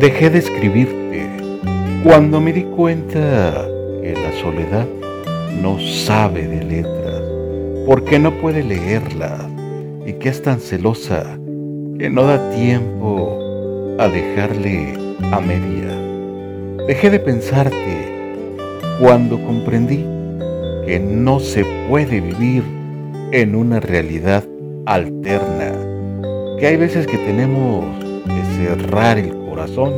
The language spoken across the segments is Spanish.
Dejé de escribirte cuando me di cuenta que la soledad no sabe de letras porque no puede leerlas y que es tan celosa que no da tiempo a dejarle a media. Dejé de pensarte cuando comprendí que no se puede vivir en una realidad alterna, que hay veces que tenemos que cerrar el corazón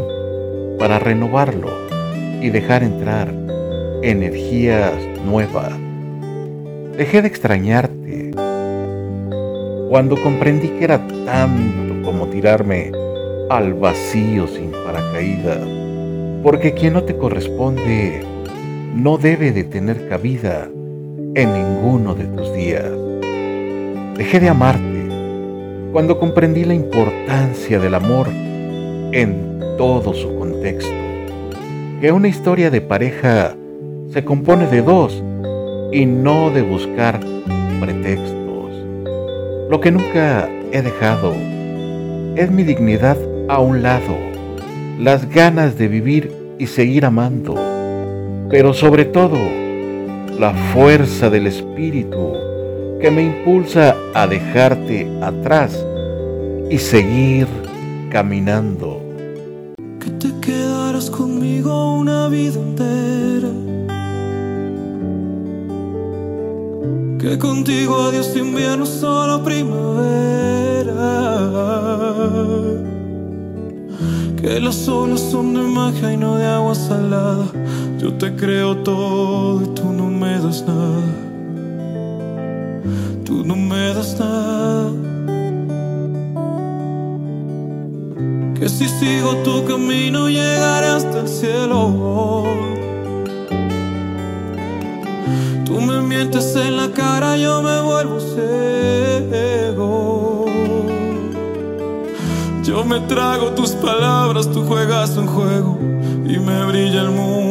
para renovarlo y dejar entrar energías nuevas. Dejé de extrañarte cuando comprendí que era tanto como tirarme al vacío sin paracaídas, porque quien no te corresponde no debe de tener cabida en ninguno de tus días. Dejé de amarte cuando comprendí la importancia del amor en todo su contexto, que una historia de pareja se compone de dos y no de buscar pretextos. Lo que nunca he dejado es mi dignidad a un lado, las ganas de vivir y seguir amando, pero sobre todo la fuerza del espíritu que me impulsa a dejarte atrás y seguir caminando. Conmigo una vida entera. Que contigo adiós invierno, solo primavera que las olas son de magia y no de agua salada. Yo te creo todo y tú no me das nada. Tú no me das nada. Que si sigo tu camino llegaré hasta el cielo. Tú me mientes en la cara, yo me vuelvo ciego. Yo me trago tus palabras, tú juegas un juego y me brilla el mundo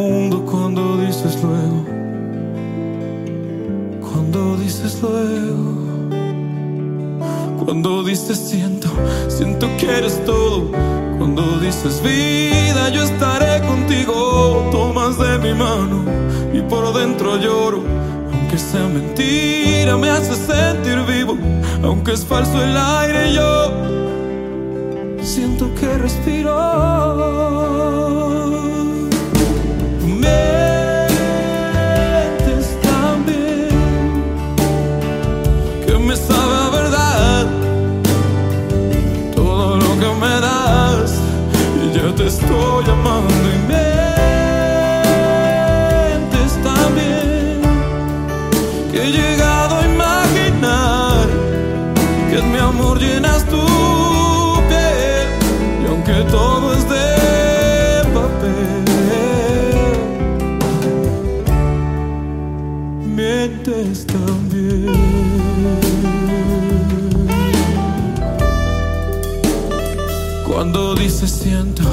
Cuando dices siento, siento que eres todo. Cuando dices vida, yo estaré contigo. Tomas de mi mano y por dentro lloro. Aunque sea mentira, me hace sentir vivo. Aunque es falso el aire, yo siento que respiro. Estoy amando y mientes tan bien que he llegado a imaginar que en mi amor llenas tú que todo es de papel. Mientes también. Cuando dices siento,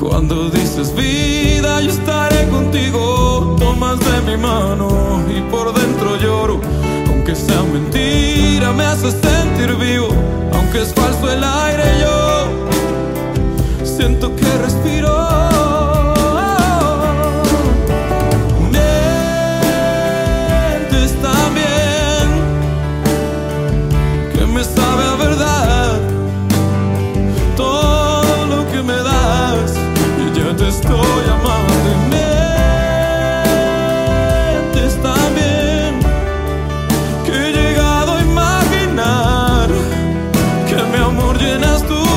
cuando dices vida, yo estaré contigo. Tomas de mi mano y por dentro lloro. Aunque sea mentira, me hace sentir vivo aunque es falso el aire, yo siento que respiro. amor llenas tu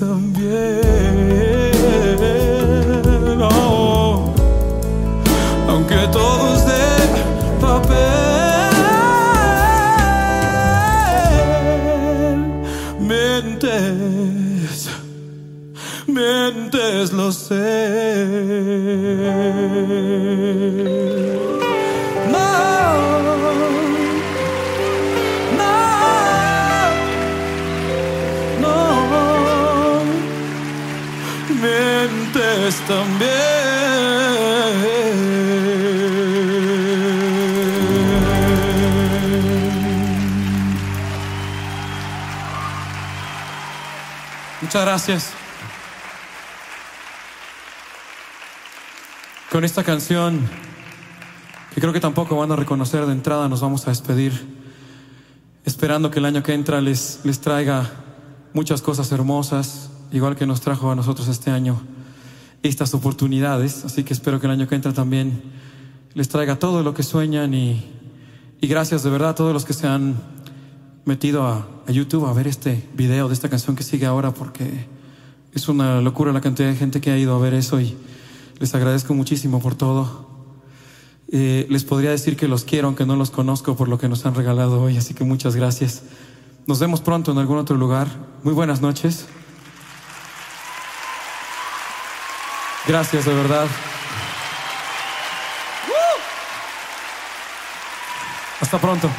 también. Oh, aunque todo es de papel, mientes, mientes, lo sé. Muchas gracias. Con esta canción, que creo que tampoco van a reconocer de entrada, nos vamos a despedir, esperando que el año que entra les, les traiga muchas cosas hermosas, igual que nos trajo a nosotros este año estas oportunidades. Así que espero que el año que entra también les traiga todo lo que sueñan y, y gracias de verdad a todos los que se han metido a, a YouTube a ver este video de esta canción que sigue ahora, porque es una locura la cantidad de gente que ha ido a ver eso y les agradezco muchísimo por todo. Eh, les podría decir que los quiero, aunque no los conozco por lo que nos han regalado hoy, así que muchas gracias. Nos vemos pronto en algún otro lugar. Muy buenas noches. Gracias, de verdad. Hasta pronto.